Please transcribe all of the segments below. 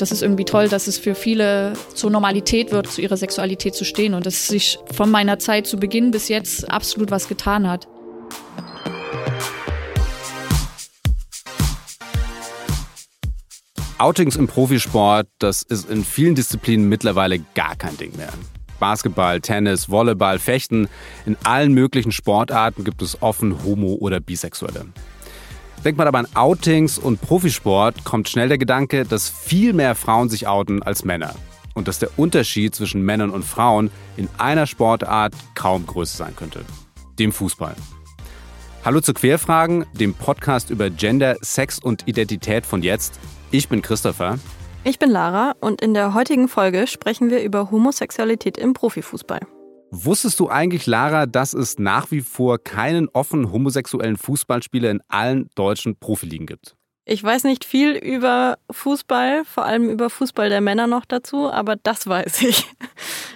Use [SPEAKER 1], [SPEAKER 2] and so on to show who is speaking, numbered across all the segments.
[SPEAKER 1] das ist irgendwie toll, dass es für viele zur Normalität wird, zu ihrer Sexualität zu stehen und dass sich von meiner Zeit zu Beginn bis jetzt absolut was getan hat.
[SPEAKER 2] Outings im Profisport, das ist in vielen Disziplinen mittlerweile gar kein Ding mehr. Basketball, Tennis, Volleyball, Fechten, in allen möglichen Sportarten gibt es offen Homo- oder Bisexuelle. Denkt man aber an Outings und Profisport, kommt schnell der Gedanke, dass viel mehr Frauen sich outen als Männer. Und dass der Unterschied zwischen Männern und Frauen in einer Sportart kaum größer sein könnte. Dem Fußball. Hallo zu Querfragen, dem Podcast über Gender, Sex und Identität von jetzt. Ich bin Christopher.
[SPEAKER 3] Ich bin Lara und in der heutigen Folge sprechen wir über Homosexualität im Profifußball.
[SPEAKER 2] Wusstest du eigentlich, Lara, dass es nach wie vor keinen offen homosexuellen Fußballspieler in allen deutschen Profiligen gibt?
[SPEAKER 3] Ich weiß nicht viel über Fußball, vor allem über Fußball der Männer noch dazu, aber das weiß ich.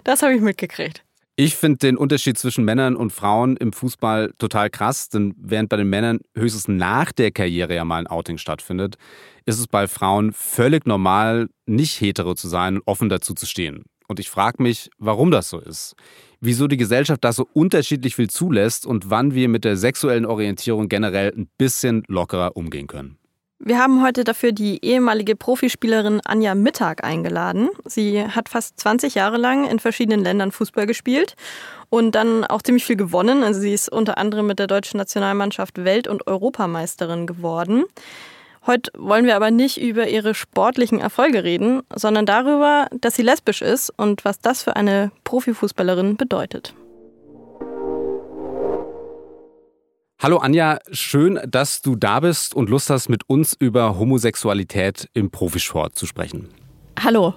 [SPEAKER 3] Das habe ich mitgekriegt.
[SPEAKER 2] Ich finde den Unterschied zwischen Männern und Frauen im Fußball total krass, denn während bei den Männern höchstens nach der Karriere ja mal ein Outing stattfindet, ist es bei Frauen völlig normal, nicht hetero zu sein und offen dazu zu stehen. Und ich frage mich, warum das so ist. Wieso die Gesellschaft das so unterschiedlich viel zulässt und wann wir mit der sexuellen Orientierung generell ein bisschen lockerer umgehen können.
[SPEAKER 3] Wir haben heute dafür die ehemalige Profispielerin Anja Mittag eingeladen. Sie hat fast 20 Jahre lang in verschiedenen Ländern Fußball gespielt und dann auch ziemlich viel gewonnen. Also sie ist unter anderem mit der deutschen Nationalmannschaft Welt- und Europameisterin geworden. Heute wollen wir aber nicht über ihre sportlichen Erfolge reden, sondern darüber, dass sie lesbisch ist und was das für eine Profifußballerin bedeutet.
[SPEAKER 2] Hallo Anja, schön, dass du da bist und Lust hast, mit uns über Homosexualität im Profisport zu sprechen.
[SPEAKER 1] Hallo.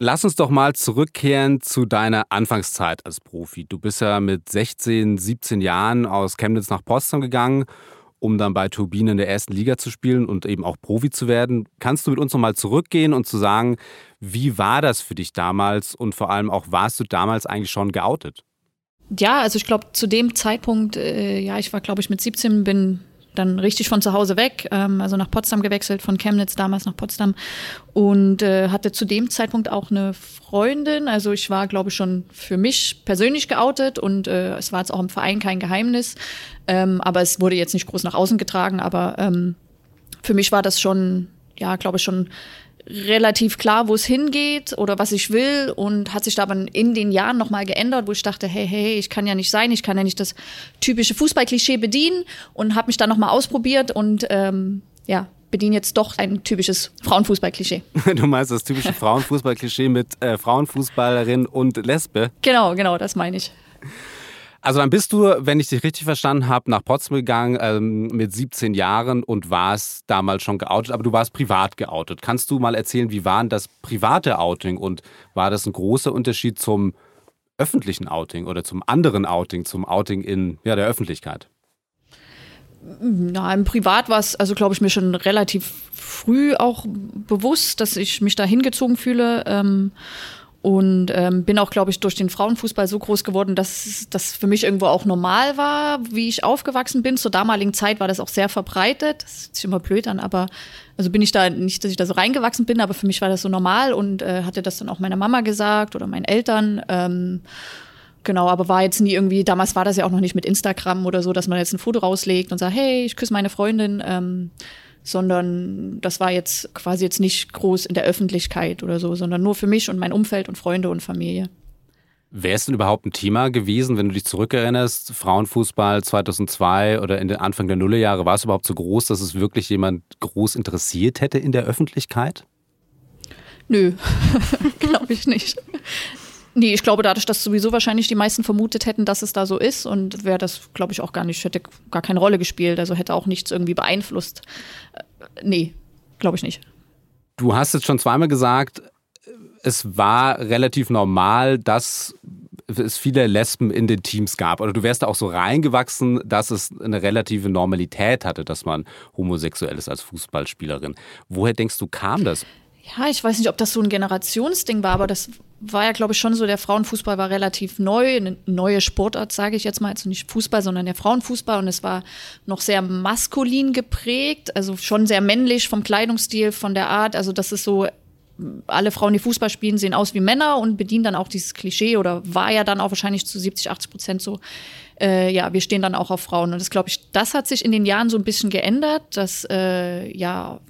[SPEAKER 2] Lass uns doch mal zurückkehren zu deiner Anfangszeit als Profi. Du bist ja mit 16, 17 Jahren aus Chemnitz nach Potsdam gegangen um dann bei Turbine in der ersten Liga zu spielen und eben auch Profi zu werden. Kannst du mit uns nochmal zurückgehen und zu sagen, wie war das für dich damals und vor allem auch, warst du damals eigentlich schon geoutet?
[SPEAKER 1] Ja, also ich glaube, zu dem Zeitpunkt, äh, ja, ich war, glaube ich, mit 17, bin dann richtig von zu Hause weg, ähm, also nach Potsdam gewechselt, von Chemnitz damals nach Potsdam und äh, hatte zu dem Zeitpunkt auch eine Freundin. Also ich war, glaube ich, schon für mich persönlich geoutet und äh, es war jetzt auch im Verein kein Geheimnis, ähm, aber es wurde jetzt nicht groß nach außen getragen, aber ähm, für mich war das schon, ja, glaube ich, schon relativ klar, wo es hingeht oder was ich will und hat sich da aber in den Jahren nochmal geändert, wo ich dachte, hey, hey, ich kann ja nicht sein, ich kann ja nicht das typische Fußballklischee bedienen und habe mich dann nochmal ausprobiert und ähm, ja, bediene jetzt doch ein typisches Frauenfußballklischee.
[SPEAKER 2] Du meinst das typische Frauenfußballklischee mit äh, Frauenfußballerin und Lesbe?
[SPEAKER 1] Genau, genau, das meine ich.
[SPEAKER 2] Also dann bist du, wenn ich dich richtig verstanden habe, nach Potsdam gegangen ähm, mit 17 Jahren und warst damals schon geoutet, aber du warst privat geoutet. Kannst du mal erzählen, wie war denn das private Outing und war das ein großer Unterschied zum öffentlichen Outing oder zum anderen Outing, zum Outing in ja, der Öffentlichkeit?
[SPEAKER 1] Na, im Privat war es, also glaube ich, mir schon relativ früh auch bewusst, dass ich mich da hingezogen fühle. Ähm, und ähm, bin auch, glaube ich, durch den Frauenfußball so groß geworden, dass das für mich irgendwo auch normal war, wie ich aufgewachsen bin. Zur damaligen Zeit war das auch sehr verbreitet. Das sich immer blöd an, aber also bin ich da nicht, dass ich da so reingewachsen bin, aber für mich war das so normal und äh, hatte das dann auch meiner Mama gesagt oder meinen Eltern. Ähm, Genau, aber war jetzt nie irgendwie, damals war das ja auch noch nicht mit Instagram oder so, dass man jetzt ein Foto rauslegt und sagt, hey, ich küsse meine Freundin. Ähm, sondern das war jetzt quasi jetzt nicht groß in der Öffentlichkeit oder so, sondern nur für mich und mein Umfeld und Freunde und Familie.
[SPEAKER 2] Wäre es denn überhaupt ein Thema gewesen, wenn du dich zurückerinnerst, Frauenfußball 2002 oder in den Anfang der Nullerjahre, war es überhaupt so groß, dass es wirklich jemand groß interessiert hätte in der Öffentlichkeit?
[SPEAKER 1] Nö, glaube ich nicht. Nee, ich glaube, dadurch, dass sowieso wahrscheinlich die meisten vermutet hätten, dass es da so ist und wäre das, glaube ich, auch gar nicht, hätte gar keine Rolle gespielt, also hätte auch nichts irgendwie beeinflusst. Äh, nee, glaube ich nicht.
[SPEAKER 2] Du hast jetzt schon zweimal gesagt, es war relativ normal, dass es viele Lesben in den Teams gab. Oder du wärst da auch so reingewachsen, dass es eine relative Normalität hatte, dass man homosexuell ist als Fußballspielerin. Woher denkst du, kam das?
[SPEAKER 1] Ja, ich weiß nicht, ob das so ein Generationsding war, aber das war ja, glaube ich, schon so, der Frauenfußball war relativ neu, eine neue Sportart, sage ich jetzt mal, also nicht Fußball, sondern der Frauenfußball und es war noch sehr maskulin geprägt, also schon sehr männlich vom Kleidungsstil, von der Art, also das ist so alle Frauen, die Fußball spielen, sehen aus wie Männer und bedienen dann auch dieses Klischee oder war ja dann auch wahrscheinlich zu 70, 80 Prozent so. Äh, ja, wir stehen dann auch auf Frauen. Und das glaube ich, das hat sich in den Jahren so ein bisschen geändert, dass äh, ja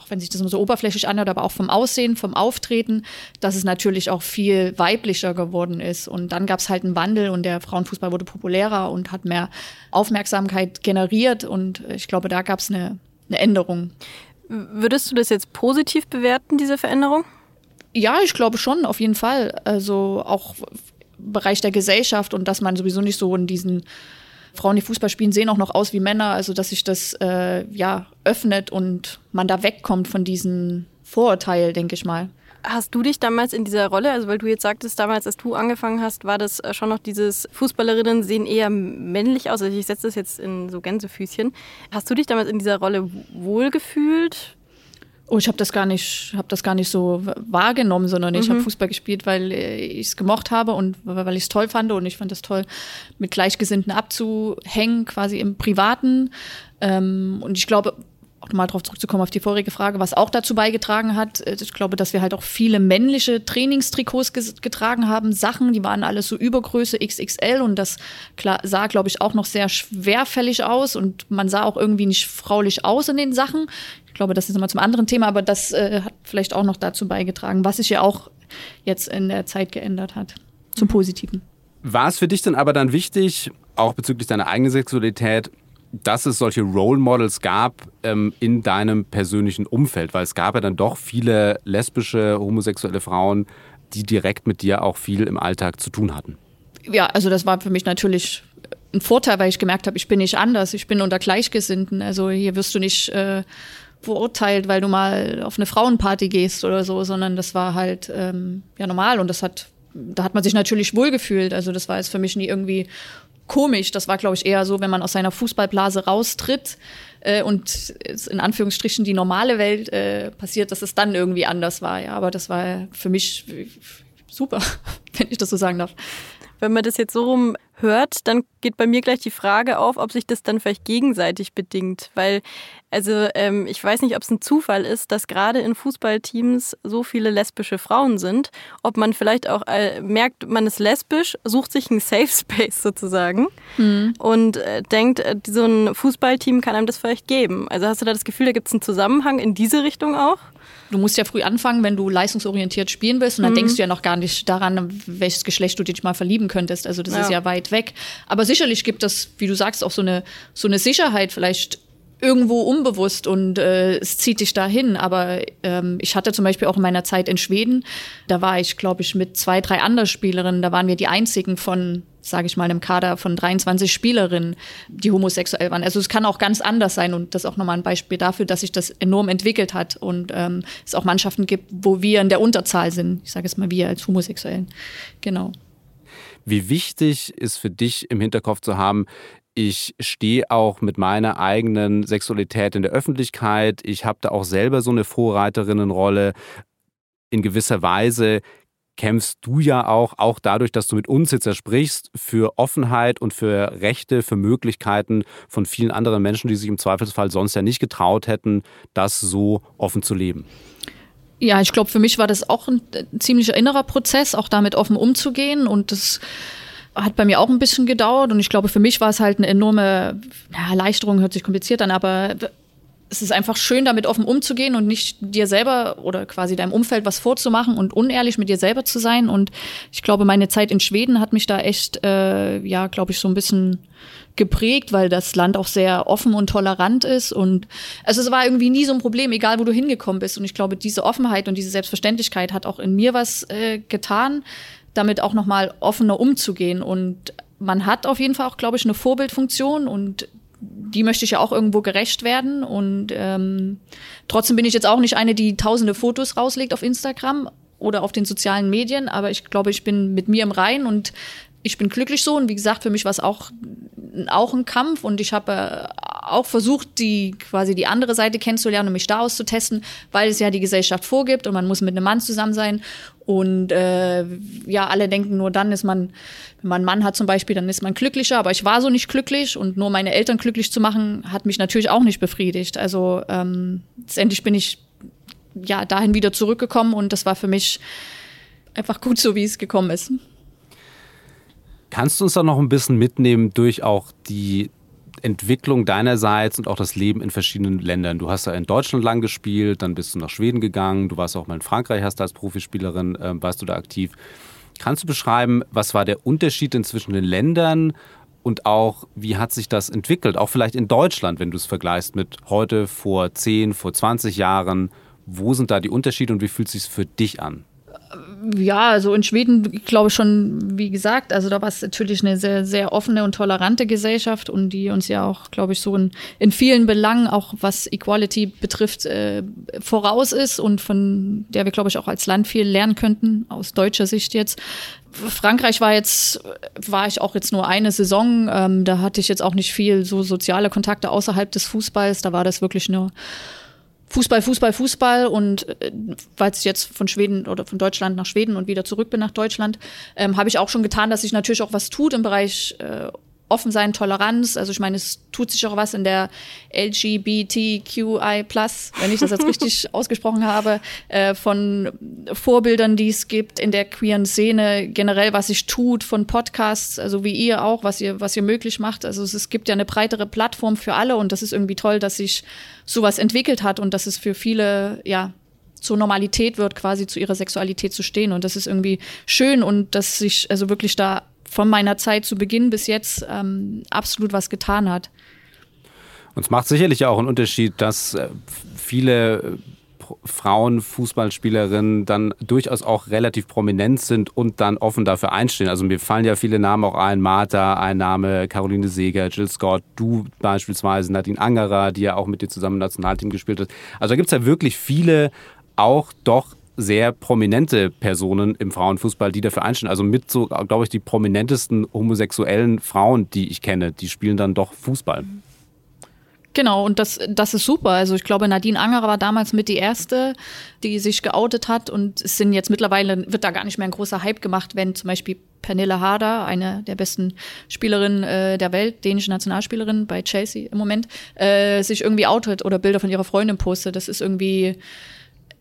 [SPEAKER 1] auch wenn sich das immer so oberflächlich anhört, aber auch vom Aussehen, vom Auftreten, dass es natürlich auch viel weiblicher geworden ist. Und dann gab es halt einen Wandel und der Frauenfußball wurde populärer und hat mehr Aufmerksamkeit generiert. Und ich glaube, da gab es eine, eine Änderung.
[SPEAKER 3] Würdest du das jetzt positiv bewerten, diese Veränderung?
[SPEAKER 1] Ja, ich glaube schon, auf jeden Fall. Also auch im Bereich der Gesellschaft und dass man sowieso nicht so in diesen Frauen, die Fußball spielen, sehen auch noch aus wie Männer. Also dass sich das äh, ja öffnet und man da wegkommt von diesem Vorurteil, denke ich mal.
[SPEAKER 3] Hast du dich damals in dieser Rolle, also weil du jetzt sagtest, damals, als du angefangen hast, war das äh, schon noch dieses Fußballerinnen sehen eher männlich aus. Also ich setze das jetzt in so Gänsefüßchen. Hast du dich damals in dieser Rolle wohlgefühlt?
[SPEAKER 1] Oh, ich habe das gar nicht, habe das gar nicht so wahrgenommen, sondern ich mhm. habe Fußball gespielt, weil ich es gemocht habe und weil ich es toll fand und ich fand es toll, mit Gleichgesinnten abzuhängen, quasi im Privaten. Ähm, und ich glaube, nochmal darauf zurückzukommen auf die vorige Frage, was auch dazu beigetragen hat. Äh, ich glaube, dass wir halt auch viele männliche Trainingstrikots getragen haben, Sachen, die waren alles so Übergröße XXL und das sah, glaube ich, auch noch sehr schwerfällig aus und man sah auch irgendwie nicht fraulich aus in den Sachen. Ich glaube, das ist immer zum anderen Thema, aber das äh, hat vielleicht auch noch dazu beigetragen, was sich ja auch jetzt in der Zeit geändert hat, zum Positiven.
[SPEAKER 2] War es für dich dann aber dann wichtig, auch bezüglich deiner eigenen Sexualität, dass es solche Role Models gab ähm, in deinem persönlichen Umfeld, weil es gab ja dann doch viele lesbische, homosexuelle Frauen, die direkt mit dir auch viel im Alltag zu tun hatten.
[SPEAKER 1] Ja, also das war für mich natürlich ein Vorteil, weil ich gemerkt habe, ich bin nicht anders, ich bin unter Gleichgesinnten. Also hier wirst du nicht äh, verurteilt, weil du mal auf eine Frauenparty gehst oder so, sondern das war halt ähm, ja normal und das hat da hat man sich natürlich wohlgefühlt. Also das war jetzt für mich nie irgendwie komisch. Das war, glaube ich, eher so, wenn man aus seiner Fußballblase raustritt äh, und in Anführungsstrichen die normale Welt äh, passiert, dass es dann irgendwie anders war. Ja, aber das war für mich super, wenn ich das so sagen darf.
[SPEAKER 3] Wenn man das jetzt so rum hört, dann geht bei mir gleich die Frage auf, ob sich das dann vielleicht gegenseitig bedingt. Weil, also ähm, ich weiß nicht, ob es ein Zufall ist, dass gerade in Fußballteams so viele lesbische Frauen sind. Ob man vielleicht auch äh, merkt, man ist lesbisch, sucht sich einen Safe Space sozusagen mhm. und äh, denkt, äh, so ein Fußballteam kann einem das vielleicht geben. Also hast du da das Gefühl, da gibt es einen Zusammenhang in diese Richtung auch?
[SPEAKER 1] du musst ja früh anfangen, wenn du leistungsorientiert spielen willst. Und dann mhm. denkst du ja noch gar nicht daran, welches Geschlecht du dich mal verlieben könntest. Also das ja. ist ja weit weg. Aber sicherlich gibt es, wie du sagst, auch so eine, so eine Sicherheit vielleicht irgendwo unbewusst und äh, es zieht dich dahin. Aber ähm, ich hatte zum Beispiel auch in meiner Zeit in Schweden, da war ich, glaube ich, mit zwei, drei anderen Spielerinnen, da waren wir die einzigen von, sage ich mal, einem Kader von 23 Spielerinnen, die homosexuell waren. Also es kann auch ganz anders sein und das ist auch nochmal ein Beispiel dafür, dass sich das enorm entwickelt hat und ähm, es auch Mannschaften gibt, wo wir in der Unterzahl sind. Ich sage es mal wir als Homosexuellen. Genau.
[SPEAKER 2] Wie wichtig ist für dich im Hinterkopf zu haben, ich stehe auch mit meiner eigenen Sexualität in der Öffentlichkeit. Ich habe da auch selber so eine Vorreiterinnenrolle. In gewisser Weise kämpfst du ja auch, auch dadurch, dass du mit uns jetzt sprichst, für Offenheit und für Rechte, für Möglichkeiten von vielen anderen Menschen, die sich im Zweifelsfall sonst ja nicht getraut hätten, das so offen zu leben.
[SPEAKER 1] Ja, ich glaube, für mich war das auch ein ziemlicher innerer Prozess, auch damit offen umzugehen. Und das hat bei mir auch ein bisschen gedauert. Und ich glaube, für mich war es halt eine enorme ja, Erleichterung, hört sich kompliziert an, aber es ist einfach schön, damit offen umzugehen und nicht dir selber oder quasi deinem Umfeld was vorzumachen und unehrlich mit dir selber zu sein. Und ich glaube, meine Zeit in Schweden hat mich da echt, äh, ja, glaube ich, so ein bisschen geprägt, weil das Land auch sehr offen und tolerant ist. Und also es war irgendwie nie so ein Problem, egal wo du hingekommen bist. Und ich glaube, diese Offenheit und diese Selbstverständlichkeit hat auch in mir was äh, getan, damit auch nochmal offener umzugehen. Und man hat auf jeden Fall auch, glaube ich, eine Vorbildfunktion und die möchte ich ja auch irgendwo gerecht werden. Und ähm, trotzdem bin ich jetzt auch nicht eine, die tausende Fotos rauslegt auf Instagram oder auf den sozialen Medien, aber ich glaube, ich bin mit mir im Rein und ich bin glücklich so. Und wie gesagt, für mich war es auch, auch ein Kampf und ich habe äh, auch versucht, die quasi die andere Seite kennenzulernen und mich da auszutesten, weil es ja die Gesellschaft vorgibt und man muss mit einem Mann zusammen sein. Und äh, ja, alle denken nur dann ist man, wenn man einen Mann hat zum Beispiel, dann ist man glücklicher. Aber ich war so nicht glücklich und nur meine Eltern glücklich zu machen, hat mich natürlich auch nicht befriedigt. Also ähm, letztendlich bin ich ja dahin wieder zurückgekommen und das war für mich einfach gut so, wie es gekommen ist.
[SPEAKER 2] Kannst du uns da noch ein bisschen mitnehmen durch auch die Entwicklung deinerseits und auch das Leben in verschiedenen Ländern? Du hast ja in Deutschland lang gespielt, dann bist du nach Schweden gegangen, du warst auch mal in Frankreich, hast da als Profispielerin, äh, warst du da aktiv. Kannst du beschreiben, was war der Unterschied zwischen den Ländern und auch, wie hat sich das entwickelt? Auch vielleicht in Deutschland, wenn du es vergleichst mit heute, vor 10, vor 20 Jahren. Wo sind da die Unterschiede und wie fühlt es sich für dich an?
[SPEAKER 1] Ja, also in Schweden glaube ich schon, wie gesagt, also da war es natürlich eine sehr, sehr offene und tolerante Gesellschaft und die uns ja auch, glaube ich, so in, in vielen Belangen, auch was Equality betrifft, äh, voraus ist und von der wir, glaube ich, auch als Land viel lernen könnten, aus deutscher Sicht jetzt. Frankreich war jetzt, war ich auch jetzt nur eine Saison. Ähm, da hatte ich jetzt auch nicht viel so soziale Kontakte außerhalb des Fußballs. Da war das wirklich nur Fußball, Fußball, Fußball und äh, weil ich jetzt von Schweden oder von Deutschland nach Schweden und wieder zurück bin nach Deutschland, ähm, habe ich auch schon getan, dass sich natürlich auch was tut im Bereich äh, offen sein, Toleranz. Also ich meine, es tut sich auch was in der LGBTQI+, wenn ich das jetzt richtig ausgesprochen habe, äh, von Vorbildern, die es gibt in der queeren Szene, generell, was sich tut, von Podcasts, also wie ihr auch, was ihr, was ihr möglich macht. Also es, es gibt ja eine breitere Plattform für alle und das ist irgendwie toll, dass sich sowas entwickelt hat und dass es für viele, ja, zur Normalität wird, quasi zu ihrer Sexualität zu stehen. Und das ist irgendwie schön und dass sich also wirklich da von meiner Zeit zu Beginn bis jetzt ähm, absolut was getan hat.
[SPEAKER 2] Und es macht sicherlich auch einen Unterschied, dass äh, viele äh, Frauen Fußballspielerinnen dann durchaus auch relativ prominent sind und dann offen dafür einstehen. Also mir fallen ja viele Namen auch ein, Martha, ein Name, Caroline Seeger, Jill Scott, du beispielsweise, Nadine Angerer, die ja auch mit dir zusammen im Nationalteam gespielt hat. Also da gibt es ja wirklich viele auch doch sehr prominente Personen im Frauenfußball, die dafür einstehen. Also mit so, glaube ich, die prominentesten homosexuellen Frauen, die ich kenne, die spielen dann doch Fußball.
[SPEAKER 1] Genau, und das, das ist super. Also ich glaube, Nadine Angerer war damals mit die erste, die sich geoutet hat und es sind jetzt mittlerweile, wird da gar nicht mehr ein großer Hype gemacht, wenn zum Beispiel Pernille Harder, eine der besten Spielerinnen äh, der Welt, dänische Nationalspielerin bei Chelsea im Moment, äh, sich irgendwie outet oder Bilder von ihrer Freundin postet. Das ist irgendwie,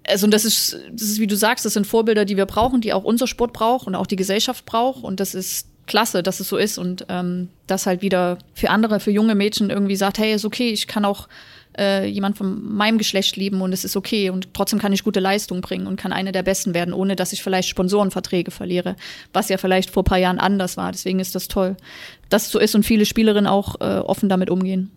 [SPEAKER 1] also das ist, das ist, wie du sagst, das sind Vorbilder, die wir brauchen, die auch unser Sport braucht und auch die Gesellschaft braucht. Und das ist klasse, dass es so ist und ähm, das halt wieder für andere, für junge Mädchen irgendwie sagt, hey, ist okay, ich kann auch äh, jemand von meinem Geschlecht lieben und es ist okay und trotzdem kann ich gute Leistung bringen und kann eine der Besten werden, ohne dass ich vielleicht Sponsorenverträge verliere, was ja vielleicht vor ein paar Jahren anders war. Deswegen ist das toll, dass es so ist und viele Spielerinnen auch äh, offen damit umgehen.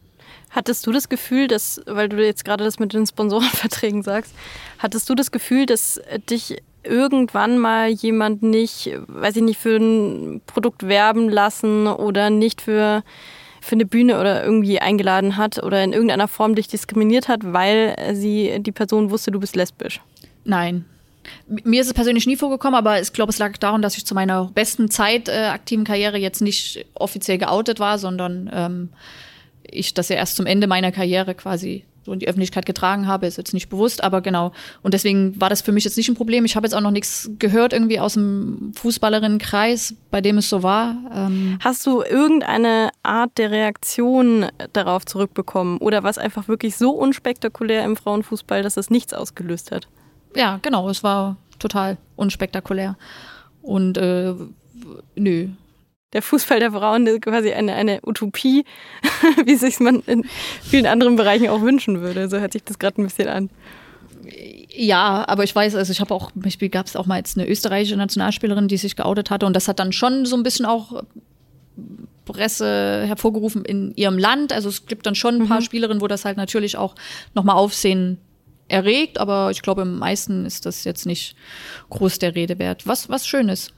[SPEAKER 3] Hattest du das Gefühl, dass, weil du jetzt gerade das mit den Sponsorenverträgen sagst, hattest du das Gefühl, dass dich irgendwann mal jemand nicht, weiß ich nicht, für ein Produkt werben lassen oder nicht für, für eine Bühne oder irgendwie eingeladen hat oder in irgendeiner Form dich diskriminiert hat, weil sie die Person wusste, du bist lesbisch?
[SPEAKER 1] Nein, mir ist es persönlich nie vorgekommen, aber ich glaube, es lag daran, dass ich zu meiner besten Zeit äh, aktiven Karriere jetzt nicht offiziell geoutet war, sondern ähm, ich das ja erst zum Ende meiner Karriere quasi so in die Öffentlichkeit getragen habe, ist jetzt nicht bewusst, aber genau. Und deswegen war das für mich jetzt nicht ein Problem. Ich habe jetzt auch noch nichts gehört irgendwie aus dem Fußballerinnenkreis, bei dem es so war.
[SPEAKER 3] Ähm Hast du irgendeine Art der Reaktion darauf zurückbekommen oder was einfach wirklich so unspektakulär im Frauenfußball, dass es nichts ausgelöst hat?
[SPEAKER 1] Ja, genau. Es war total unspektakulär. Und äh, nö,
[SPEAKER 3] der Fußball der Frauen ist quasi eine, eine Utopie, wie sich man in vielen anderen Bereichen auch wünschen würde. So hört sich das gerade ein bisschen an.
[SPEAKER 1] Ja, aber ich weiß, also ich habe auch, zum Beispiel gab es auch mal jetzt eine österreichische Nationalspielerin, die sich geoutet hatte und das hat dann schon so ein bisschen auch Presse hervorgerufen in ihrem Land. Also es gibt dann schon ein paar mhm. Spielerinnen, wo das halt natürlich auch nochmal Aufsehen erregt, aber ich glaube, im meisten ist das jetzt nicht groß der Rede wert. Was, was schön ist.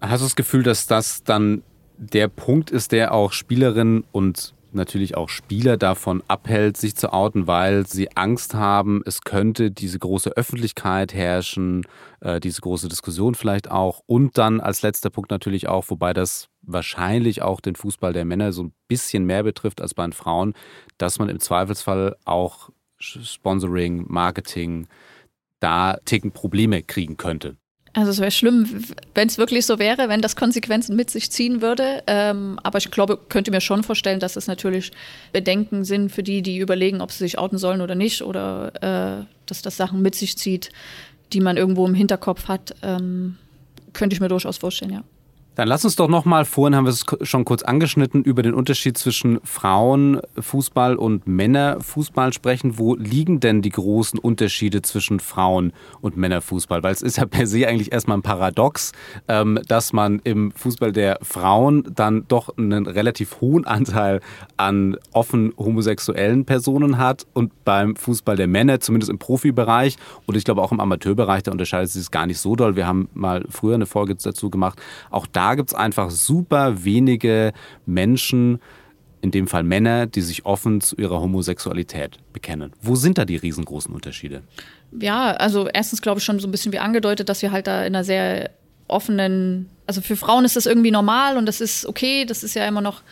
[SPEAKER 2] Hast du das Gefühl, dass das dann der Punkt ist, der auch Spielerinnen und natürlich auch Spieler davon abhält, sich zu outen, weil sie Angst haben, es könnte diese große Öffentlichkeit herrschen, äh, diese große Diskussion vielleicht auch. Und dann als letzter Punkt natürlich auch, wobei das wahrscheinlich auch den Fußball der Männer so ein bisschen mehr betrifft als bei den Frauen, dass man im Zweifelsfall auch Sponsoring, Marketing, da Ticken Probleme kriegen könnte.
[SPEAKER 1] Also es wäre schlimm, wenn es wirklich so wäre, wenn das Konsequenzen mit sich ziehen würde. Ähm, aber ich glaube, könnte mir schon vorstellen, dass es natürlich Bedenken sind für die, die überlegen, ob sie sich outen sollen oder nicht, oder äh, dass das Sachen mit sich zieht, die man irgendwo im Hinterkopf hat. Ähm, könnte ich mir durchaus vorstellen, ja.
[SPEAKER 2] Dann lass uns doch nochmal, vorhin haben wir es schon kurz angeschnitten, über den Unterschied zwischen Frauenfußball und Männerfußball sprechen. Wo liegen denn die großen Unterschiede zwischen Frauen und Männerfußball? Weil es ist ja per se eigentlich erstmal ein Paradox, ähm, dass man im Fußball der Frauen dann doch einen relativ hohen Anteil an offen homosexuellen Personen hat und beim Fußball der Männer, zumindest im Profibereich und ich glaube auch im Amateurbereich, da unterscheidet sich es gar nicht so doll. Wir haben mal früher eine Folge dazu gemacht. Auch da gibt es einfach super wenige Menschen, in dem Fall Männer, die sich offen zu ihrer Homosexualität bekennen. Wo sind da die riesengroßen Unterschiede?
[SPEAKER 1] Ja, also erstens glaube ich schon so ein bisschen wie angedeutet, dass wir halt da in einer sehr offenen, also für Frauen ist das irgendwie normal und das ist okay, das ist ja immer noch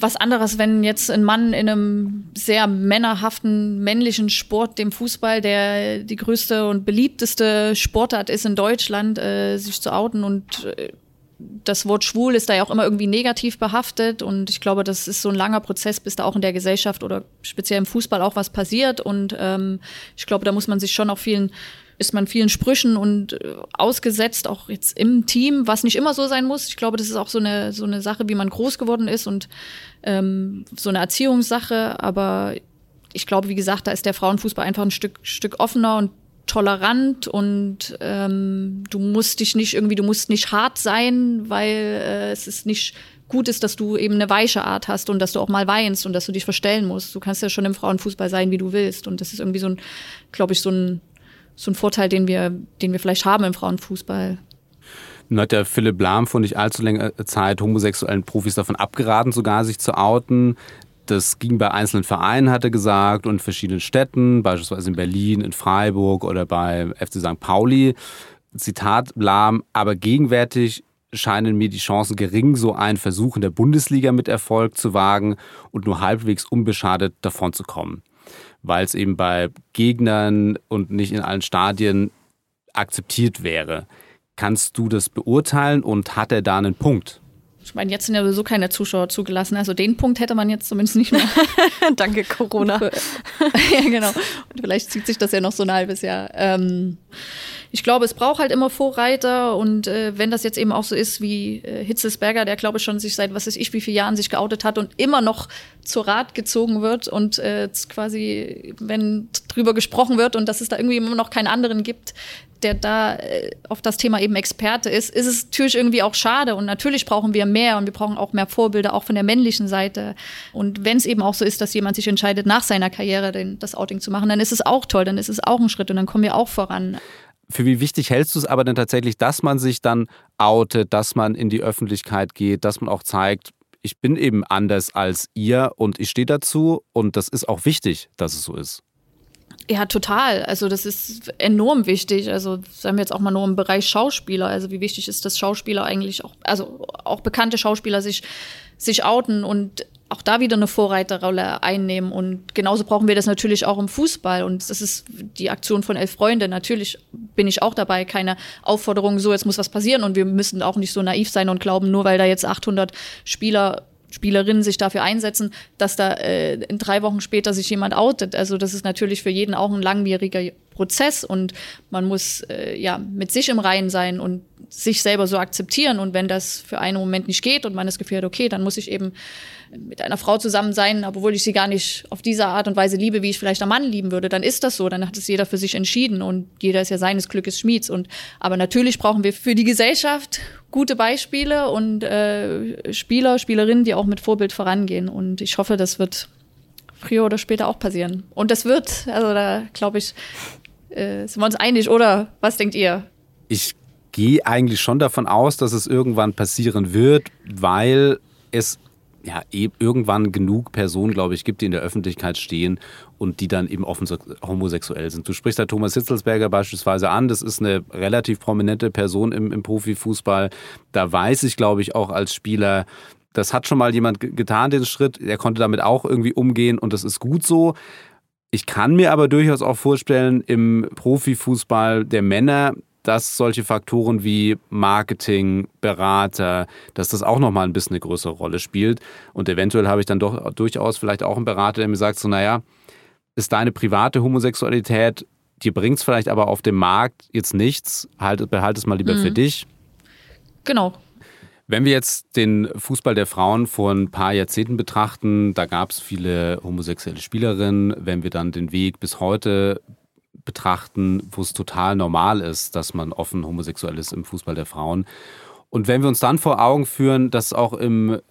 [SPEAKER 1] was anderes, wenn jetzt ein Mann in einem sehr männerhaften männlichen Sport, dem Fußball, der die größte und beliebteste Sportart ist in Deutschland, äh, sich zu outen und äh, das Wort schwul ist da ja auch immer irgendwie negativ behaftet und ich glaube, das ist so ein langer Prozess, bis da auch in der Gesellschaft oder speziell im Fußball auch was passiert und ähm, ich glaube, da muss man sich schon auch vielen ist man vielen Sprüchen und äh, ausgesetzt, auch jetzt im Team, was nicht immer so sein muss. Ich glaube, das ist auch so eine, so eine Sache, wie man groß geworden ist und ähm, so eine Erziehungssache. Aber ich glaube, wie gesagt, da ist der Frauenfußball einfach ein Stück, Stück offener und tolerant und ähm, du musst dich nicht irgendwie, du musst nicht hart sein, weil äh, es ist nicht gut ist, dass du eben eine weiche Art hast und dass du auch mal weinst und dass du dich verstellen musst. Du kannst ja schon im Frauenfußball sein, wie du willst. Und das ist irgendwie so ein, glaube ich, so ein, so ein Vorteil, den wir, den wir vielleicht haben im Frauenfußball.
[SPEAKER 2] Nun hat der Philipp Lahm vor nicht allzu langer Zeit homosexuellen Profis davon abgeraten, sogar sich zu outen. Das ging bei einzelnen Vereinen, hat er gesagt, und verschiedenen Städten, beispielsweise in Berlin, in Freiburg oder bei FC St. Pauli. Zitat Lahm, aber gegenwärtig scheinen mir die Chancen gering, so einen Versuch in der Bundesliga mit Erfolg zu wagen und nur halbwegs unbeschadet davon zu kommen. Weil es eben bei Gegnern und nicht in allen Stadien akzeptiert wäre. Kannst du das beurteilen und hat er da einen Punkt?
[SPEAKER 1] Ich meine, jetzt sind ja sowieso keine Zuschauer zugelassen. Also den Punkt hätte man jetzt zumindest nicht mehr.
[SPEAKER 3] Danke, Corona.
[SPEAKER 1] ja, genau. Und vielleicht zieht sich das ja noch so ein halbes Jahr. Ähm, ich glaube, es braucht halt immer Vorreiter und äh, wenn das jetzt eben auch so ist wie äh, Hitzelsberger, der glaube ich schon sich seit was weiß ich wie vielen Jahren sich geoutet hat und immer noch zur Rat gezogen wird und äh, quasi, wenn drüber gesprochen wird und dass es da irgendwie immer noch keinen anderen gibt, der da äh, auf das Thema eben Experte ist, ist es natürlich irgendwie auch schade. Und natürlich brauchen wir mehr und wir brauchen auch mehr Vorbilder, auch von der männlichen Seite. Und wenn es eben auch so ist, dass jemand sich entscheidet, nach seiner Karriere den, das Outing zu machen, dann ist es auch toll, dann ist es auch ein Schritt und dann kommen wir auch voran.
[SPEAKER 2] Für wie wichtig hältst du es aber denn tatsächlich, dass man sich dann outet, dass man in die Öffentlichkeit geht, dass man auch zeigt, ich bin eben anders als ihr und ich stehe dazu und das ist auch wichtig, dass es so ist.
[SPEAKER 1] Ja, total. Also das ist enorm wichtig. Also sagen wir jetzt auch mal nur im Bereich Schauspieler. Also wie wichtig ist, dass Schauspieler eigentlich auch, also auch bekannte Schauspieler sich, sich outen und auch da wieder eine Vorreiterrolle einnehmen. Und genauso brauchen wir das natürlich auch im Fußball. Und das ist die Aktion von Elf Freunde. Natürlich bin ich auch dabei. Keine Aufforderung, so jetzt muss was passieren. Und wir müssen auch nicht so naiv sein und glauben, nur weil da jetzt 800 Spieler Spielerinnen sich dafür einsetzen, dass da äh, in drei Wochen später sich jemand outet. Also das ist natürlich für jeden auch ein langwieriger Prozess und man muss äh, ja mit sich im Reinen sein und sich selber so akzeptieren. Und wenn das für einen Moment nicht geht und man das Gefühl hat, okay, dann muss ich eben mit einer Frau zusammen sein, obwohl ich sie gar nicht auf diese Art und Weise liebe, wie ich vielleicht einen Mann lieben würde, dann ist das so. Dann hat es jeder für sich entschieden und jeder ist ja seines Glückes Schmieds. Und aber natürlich brauchen wir für die Gesellschaft gute Beispiele und äh, Spieler, Spielerinnen, die auch mit Vorbild vorangehen. Und ich hoffe, das wird früher oder später auch passieren. Und das wird, also da glaube ich, äh, sind wir uns einig, oder? Was denkt ihr?
[SPEAKER 2] Ich gehe eigentlich schon davon aus, dass es irgendwann passieren wird, weil es ja, eben irgendwann genug Personen, glaube ich, gibt, die in der Öffentlichkeit stehen und die dann eben offen homosexuell sind. Du sprichst da Thomas Hitzelsberger beispielsweise an. Das ist eine relativ prominente Person im, im Profifußball. Da weiß ich, glaube ich, auch als Spieler, das hat schon mal jemand getan, den Schritt. Er konnte damit auch irgendwie umgehen und das ist gut so. Ich kann mir aber durchaus auch vorstellen, im Profifußball der Männer dass solche Faktoren wie Marketing, Berater, dass das auch nochmal ein bisschen eine größere Rolle spielt. Und eventuell habe ich dann doch durchaus vielleicht auch einen Berater, der mir sagt, so, naja, ist deine private Homosexualität, dir bringt es vielleicht aber auf dem Markt jetzt nichts, halt, behalte es mal lieber mhm. für dich.
[SPEAKER 1] Genau.
[SPEAKER 2] Wenn wir jetzt den Fußball der Frauen vor ein paar Jahrzehnten betrachten, da gab es viele homosexuelle Spielerinnen. Wenn wir dann den Weg bis heute betrachten, wo es total normal ist, dass man offen homosexuell ist im Fußball der Frauen. Und wenn wir uns dann vor Augen führen, dass auch im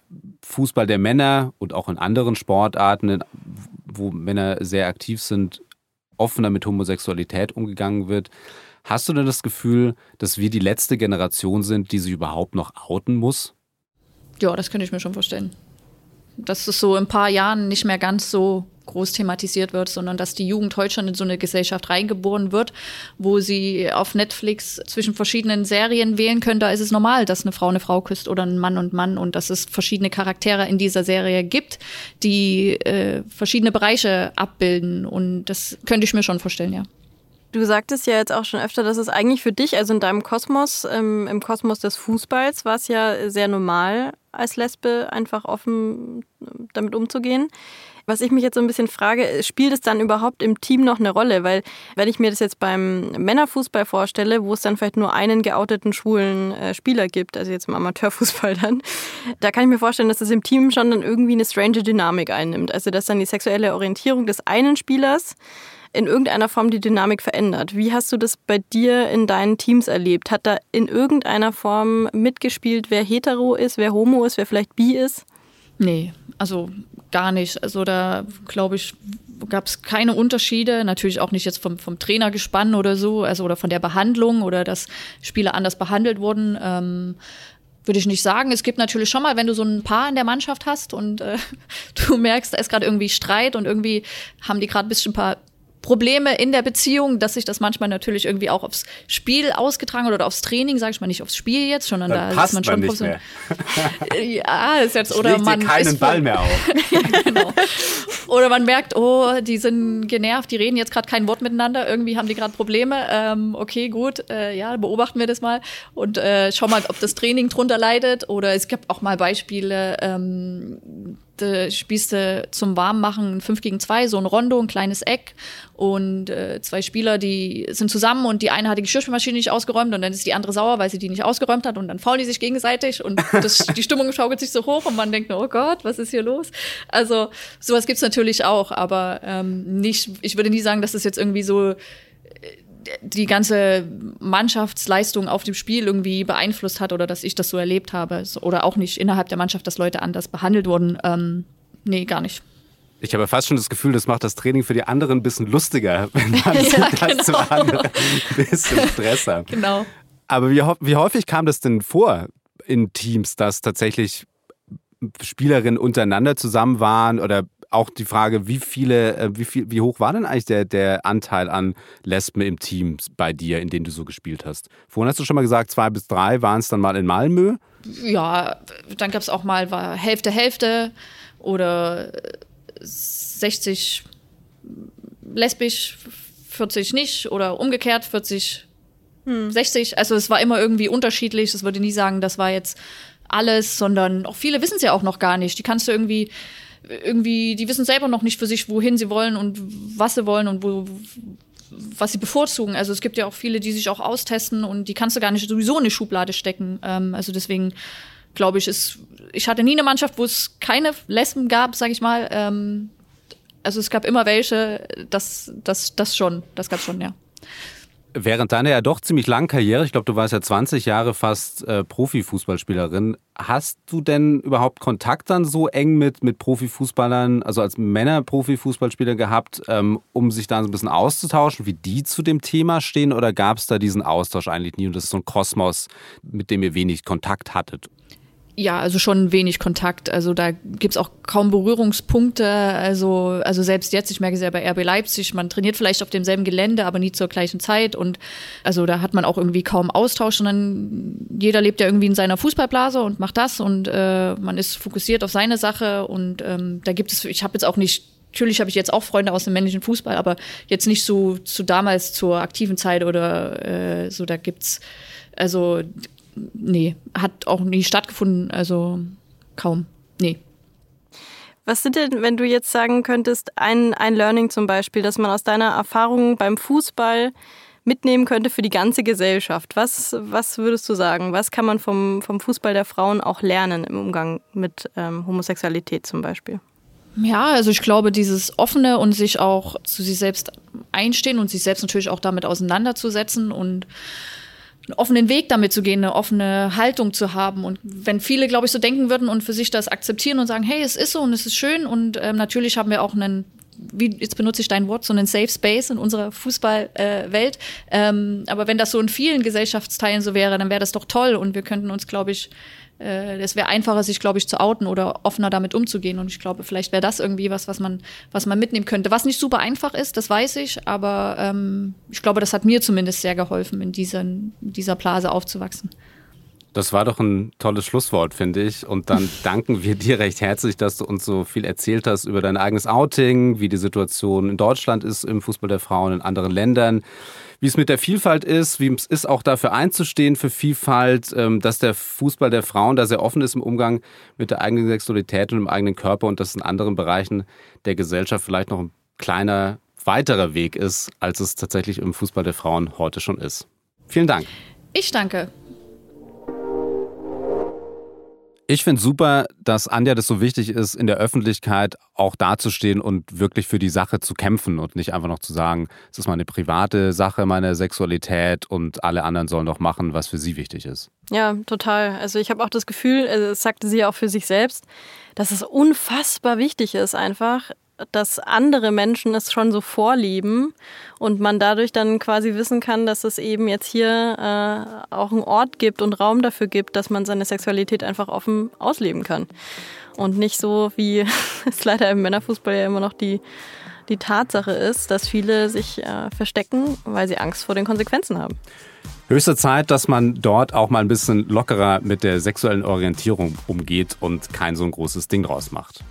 [SPEAKER 2] Fußball der Männer und auch in anderen Sportarten, wo Männer sehr aktiv sind, offener mit Homosexualität umgegangen wird, hast du denn das Gefühl, dass wir die letzte Generation sind, die sich überhaupt noch outen muss?
[SPEAKER 1] Ja, das könnte ich mir schon vorstellen. Dass es so in ein paar Jahren nicht mehr ganz so groß thematisiert wird, sondern dass die Jugend heute schon in so eine Gesellschaft reingeboren wird, wo sie auf Netflix zwischen verschiedenen Serien wählen können. Da ist es normal, dass eine Frau eine Frau küsst oder ein Mann und Mann und dass es verschiedene Charaktere in dieser Serie gibt, die äh, verschiedene Bereiche abbilden. Und das könnte ich mir schon vorstellen, ja.
[SPEAKER 3] Du sagtest ja jetzt auch schon öfter, dass es eigentlich für dich, also in deinem Kosmos, ähm, im Kosmos des Fußballs, war es ja sehr normal, als Lesbe einfach offen damit umzugehen. Was ich mich jetzt so ein bisschen frage, spielt es dann überhaupt im Team noch eine Rolle? Weil wenn ich mir das jetzt beim Männerfußball vorstelle, wo es dann vielleicht nur einen geouteten schwulen äh, Spieler gibt, also jetzt im Amateurfußball dann, da kann ich mir vorstellen, dass das im Team schon dann irgendwie eine strange Dynamik einnimmt. Also dass dann die sexuelle Orientierung des einen Spielers in irgendeiner Form die Dynamik verändert. Wie hast du das bei dir in deinen Teams erlebt? Hat da in irgendeiner Form mitgespielt, wer hetero ist, wer homo ist, wer vielleicht bi ist?
[SPEAKER 1] Nee, also gar nicht. Also da glaube ich, gab es keine Unterschiede. Natürlich auch nicht jetzt vom, vom Trainer gespannt oder so, also oder von der Behandlung oder dass Spieler anders behandelt wurden. Ähm, würde ich nicht sagen. Es gibt natürlich schon mal, wenn du so ein Paar in der Mannschaft hast und äh, du merkst, da ist gerade irgendwie Streit und irgendwie haben die gerade ein bisschen ein paar Probleme in der Beziehung, dass sich das manchmal natürlich irgendwie auch aufs Spiel ausgetragen oder aufs Training, sage ich mal nicht aufs Spiel jetzt, sondern
[SPEAKER 2] Dann
[SPEAKER 1] da
[SPEAKER 2] ist man schon nicht mehr.
[SPEAKER 1] ja, ist jetzt oder man
[SPEAKER 2] keinen ist Ball mehr auf.
[SPEAKER 1] ja, genau. Oder man merkt, oh, die sind genervt, die reden jetzt gerade kein Wort miteinander, irgendwie haben die gerade Probleme. Ähm, okay, gut, äh, ja, beobachten wir das mal und äh, schau mal, ob das Training drunter leidet. Oder es gibt auch mal Beispiele. Ähm, äh, spielst du zum Warmmachen 5 gegen 2, so ein Rondo, ein kleines Eck und äh, zwei Spieler, die sind zusammen und die eine hat die Geschirrspülmaschine nicht ausgeräumt und dann ist die andere sauer, weil sie die nicht ausgeräumt hat und dann faulen die sich gegenseitig und das, die Stimmung schaukelt sich so hoch und man denkt, oh Gott, was ist hier los? Also sowas gibt's natürlich auch, aber ähm, nicht, ich würde nie sagen, dass das jetzt irgendwie so die ganze Mannschaftsleistung auf dem Spiel irgendwie beeinflusst hat oder dass ich das so erlebt habe. Oder auch nicht innerhalb der Mannschaft, dass Leute anders behandelt wurden. Ähm, nee, gar nicht.
[SPEAKER 2] Ich habe fast schon das Gefühl, das macht das Training für die anderen ein bisschen lustiger, wenn man ja, das genau. anderen ein bisschen Stress hat.
[SPEAKER 1] Genau.
[SPEAKER 2] Aber wie, wie häufig kam das denn vor in Teams, dass tatsächlich Spielerinnen untereinander zusammen waren oder auch die Frage, wie viele, äh, wie viel, wie hoch war denn eigentlich der, der Anteil an Lesben im Team bei dir, in denen du so gespielt hast? Vorhin hast du schon mal gesagt, zwei bis drei waren es dann mal in Malmö.
[SPEAKER 1] Ja, dann gab es auch mal war Hälfte, Hälfte oder 60 lesbisch, 40 nicht oder umgekehrt 40, hm. 60. Also es war immer irgendwie unterschiedlich. Das würde nie sagen, das war jetzt alles, sondern auch viele wissen es ja auch noch gar nicht. Die kannst du irgendwie irgendwie, die wissen selber noch nicht für sich, wohin sie wollen und was sie wollen und wo, was sie bevorzugen. Also es gibt ja auch viele, die sich auch austesten und die kannst du gar nicht sowieso in eine Schublade stecken. Ähm, also deswegen glaube ich, ist, ich hatte nie eine Mannschaft, wo es keine Lesben gab, sage ich mal. Ähm, also es gab immer welche, das, das, das schon, das gab schon, ja.
[SPEAKER 2] Während deiner ja doch ziemlich langen Karriere, ich glaube, du warst ja 20 Jahre fast äh, Profifußballspielerin, hast du denn überhaupt Kontakt dann so eng mit, mit Profifußballern, also als Männer-Profifußballspieler gehabt, ähm, um sich da so ein bisschen auszutauschen, wie die zu dem Thema stehen? Oder gab es da diesen Austausch eigentlich nie und das ist so ein Kosmos, mit dem ihr wenig Kontakt hattet?
[SPEAKER 1] Ja, also schon wenig Kontakt. Also da gibt's auch kaum Berührungspunkte. Also, also selbst jetzt, ich merke es ja bei RB Leipzig, man trainiert vielleicht auf demselben Gelände, aber nie zur gleichen Zeit. Und also da hat man auch irgendwie kaum Austausch, sondern jeder lebt ja irgendwie in seiner Fußballblase und macht das und äh, man ist fokussiert auf seine Sache. Und ähm, da gibt es, ich habe jetzt auch nicht natürlich habe ich jetzt auch Freunde aus dem männlichen Fußball, aber jetzt nicht so zu damals zur aktiven Zeit oder äh, so, da gibt's also nee, hat auch nie stattgefunden, also kaum. Nee.
[SPEAKER 3] Was sind denn, wenn du jetzt sagen könntest, ein, ein Learning zum Beispiel, dass man aus deiner Erfahrung beim Fußball mitnehmen könnte für die ganze Gesellschaft? Was, was würdest du sagen? Was kann man vom, vom Fußball der Frauen auch lernen im Umgang mit ähm, Homosexualität zum Beispiel?
[SPEAKER 1] Ja, also ich glaube, dieses offene und sich auch zu sich selbst einstehen und sich selbst natürlich auch damit auseinanderzusetzen und einen offenen Weg damit zu gehen, eine offene Haltung zu haben. Und wenn viele, glaube ich, so denken würden und für sich das akzeptieren und sagen, hey, es ist so und es ist schön und ähm, natürlich haben wir auch einen wie jetzt benutze ich dein Wort, so einen Safe Space in unserer Fußballwelt. Äh, ähm, aber wenn das so in vielen Gesellschaftsteilen so wäre, dann wäre das doch toll und wir könnten uns, glaube ich, es wäre einfacher, sich, glaube ich, zu outen oder offener damit umzugehen. Und ich glaube, vielleicht wäre das irgendwie was, was man, was man mitnehmen könnte. Was nicht super einfach ist, das weiß ich, aber ähm, ich glaube, das hat mir zumindest sehr geholfen, in, diesen, in dieser Blase aufzuwachsen.
[SPEAKER 2] Das war doch ein tolles Schlusswort, finde ich. Und dann danken wir dir recht herzlich, dass du uns so viel erzählt hast über dein eigenes Outing, wie die Situation in Deutschland ist im Fußball der Frauen, in anderen Ländern wie es mit der Vielfalt ist, wie es ist, auch dafür einzustehen für Vielfalt, ähm, dass der Fußball der Frauen da sehr offen ist im Umgang mit der eigenen Sexualität und im eigenen Körper und dass in anderen Bereichen der Gesellschaft vielleicht noch ein kleiner weiterer Weg ist, als es tatsächlich im Fußball der Frauen heute schon ist. Vielen Dank.
[SPEAKER 1] Ich danke.
[SPEAKER 2] Ich finde super, dass Anja das so wichtig ist, in der Öffentlichkeit auch dazustehen und wirklich für die Sache zu kämpfen und nicht einfach noch zu sagen, es ist meine private Sache, meine Sexualität und alle anderen sollen doch machen, was für sie wichtig ist.
[SPEAKER 3] Ja, total. Also ich habe auch das Gefühl, also das sagte sie auch für sich selbst, dass es unfassbar wichtig ist, einfach dass andere Menschen es schon so vorleben und man dadurch dann quasi wissen kann, dass es eben jetzt hier äh, auch einen Ort gibt und Raum dafür gibt, dass man seine Sexualität einfach offen ausleben kann. Und nicht so, wie es leider im Männerfußball ja immer noch die, die Tatsache ist, dass viele sich äh, verstecken, weil sie Angst vor den Konsequenzen haben.
[SPEAKER 2] Höchste Zeit, dass man dort auch mal ein bisschen lockerer mit der sexuellen Orientierung umgeht und kein so ein großes Ding draus macht.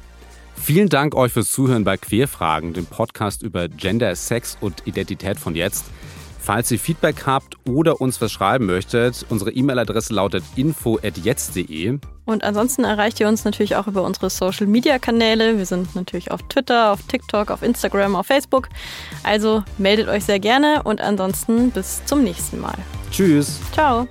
[SPEAKER 2] Vielen Dank euch fürs Zuhören bei Queerfragen, dem Podcast über Gender, Sex und Identität von jetzt. Falls ihr Feedback habt oder uns was schreiben möchtet, unsere E-Mail-Adresse lautet info@jetzt.de.
[SPEAKER 3] Und ansonsten erreicht ihr uns natürlich auch über unsere Social-Media-Kanäle. Wir sind natürlich auf Twitter, auf TikTok, auf Instagram, auf Facebook. Also meldet euch sehr gerne und ansonsten bis zum nächsten Mal.
[SPEAKER 2] Tschüss.
[SPEAKER 3] Ciao.